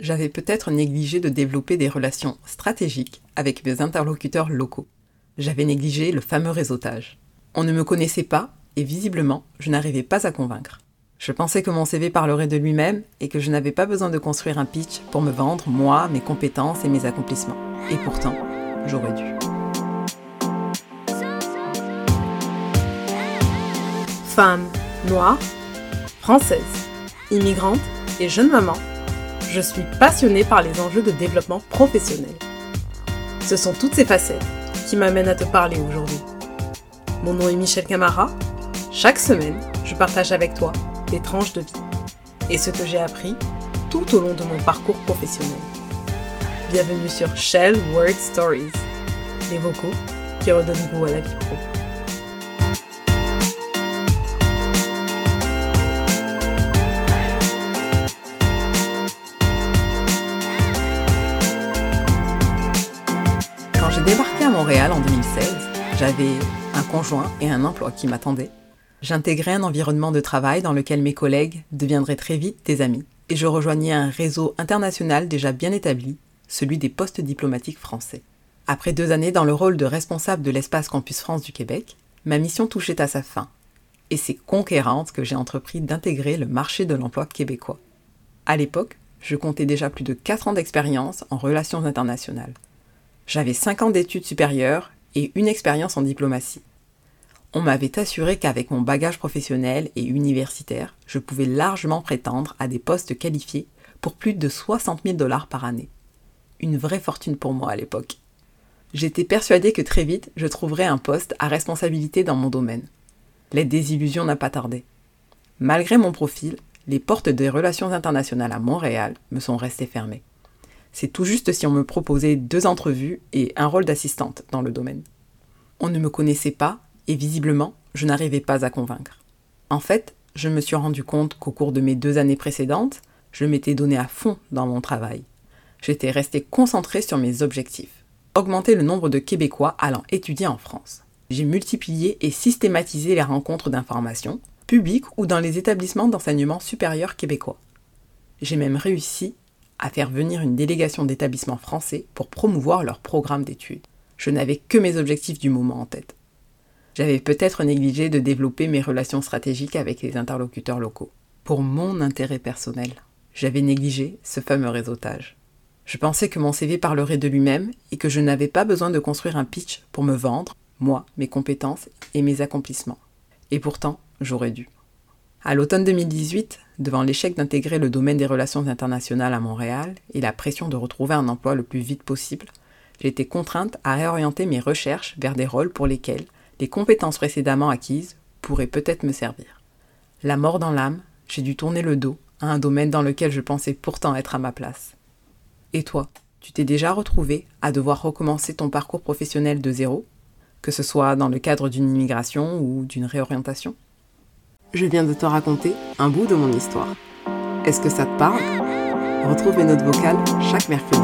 j'avais peut-être négligé de développer des relations stratégiques avec mes interlocuteurs locaux. J'avais négligé le fameux réseautage. On ne me connaissait pas et visiblement, je n'arrivais pas à convaincre. Je pensais que mon CV parlerait de lui-même et que je n'avais pas besoin de construire un pitch pour me vendre, moi, mes compétences et mes accomplissements. Et pourtant, j'aurais dû. Femme, noire, française, immigrante et jeune maman, je suis passionnée par les enjeux de développement professionnel. Ce sont toutes ces facettes qui m'amènent à te parler aujourd'hui. Mon nom est Michel Camara. Chaque semaine, je partage avec toi des tranches de vie et ce que j'ai appris tout au long de mon parcours professionnel. Bienvenue sur Shell Word Stories, les vocaux qui redonnent goût à la vie pro. Débarqué à Montréal en 2016, j'avais un conjoint et un emploi qui m'attendaient. J'intégrais un environnement de travail dans lequel mes collègues deviendraient très vite des amis, et je rejoignais un réseau international déjà bien établi, celui des postes diplomatiques français. Après deux années dans le rôle de responsable de l'espace Campus France du Québec, ma mission touchait à sa fin, et c'est conquérante que j'ai entrepris d'intégrer le marché de l'emploi québécois. À l'époque, je comptais déjà plus de 4 ans d'expérience en relations internationales. J'avais 5 ans d'études supérieures et une expérience en diplomatie. On m'avait assuré qu'avec mon bagage professionnel et universitaire, je pouvais largement prétendre à des postes qualifiés pour plus de 60 000 dollars par année. Une vraie fortune pour moi à l'époque. J'étais persuadée que très vite, je trouverais un poste à responsabilité dans mon domaine. La désillusion n'a pas tardé. Malgré mon profil, les portes des relations internationales à Montréal me sont restées fermées. C'est tout juste si on me proposait deux entrevues et un rôle d'assistante dans le domaine. On ne me connaissait pas et visiblement, je n'arrivais pas à convaincre. En fait, je me suis rendu compte qu'au cours de mes deux années précédentes, je m'étais donné à fond dans mon travail. J'étais resté concentré sur mes objectifs. Augmenter le nombre de Québécois allant étudier en France. J'ai multiplié et systématisé les rencontres d'information, publiques ou dans les établissements d'enseignement supérieur québécois. J'ai même réussi à faire venir une délégation d'établissements français pour promouvoir leur programme d'études. Je n'avais que mes objectifs du moment en tête. J'avais peut-être négligé de développer mes relations stratégiques avec les interlocuteurs locaux. Pour mon intérêt personnel, j'avais négligé ce fameux réseautage. Je pensais que mon CV parlerait de lui-même et que je n'avais pas besoin de construire un pitch pour me vendre, moi, mes compétences et mes accomplissements. Et pourtant, j'aurais dû. À l'automne 2018, devant l'échec d'intégrer le domaine des relations internationales à Montréal et la pression de retrouver un emploi le plus vite possible, j'ai été contrainte à réorienter mes recherches vers des rôles pour lesquels les compétences précédemment acquises pourraient peut-être me servir. La mort dans l'âme, j'ai dû tourner le dos à un domaine dans lequel je pensais pourtant être à ma place. Et toi, tu t'es déjà retrouvé à devoir recommencer ton parcours professionnel de zéro, que ce soit dans le cadre d'une immigration ou d'une réorientation? Je viens de te raconter un bout de mon histoire. Est-ce que ça te parle? Retrouve mes notes vocales chaque mercredi.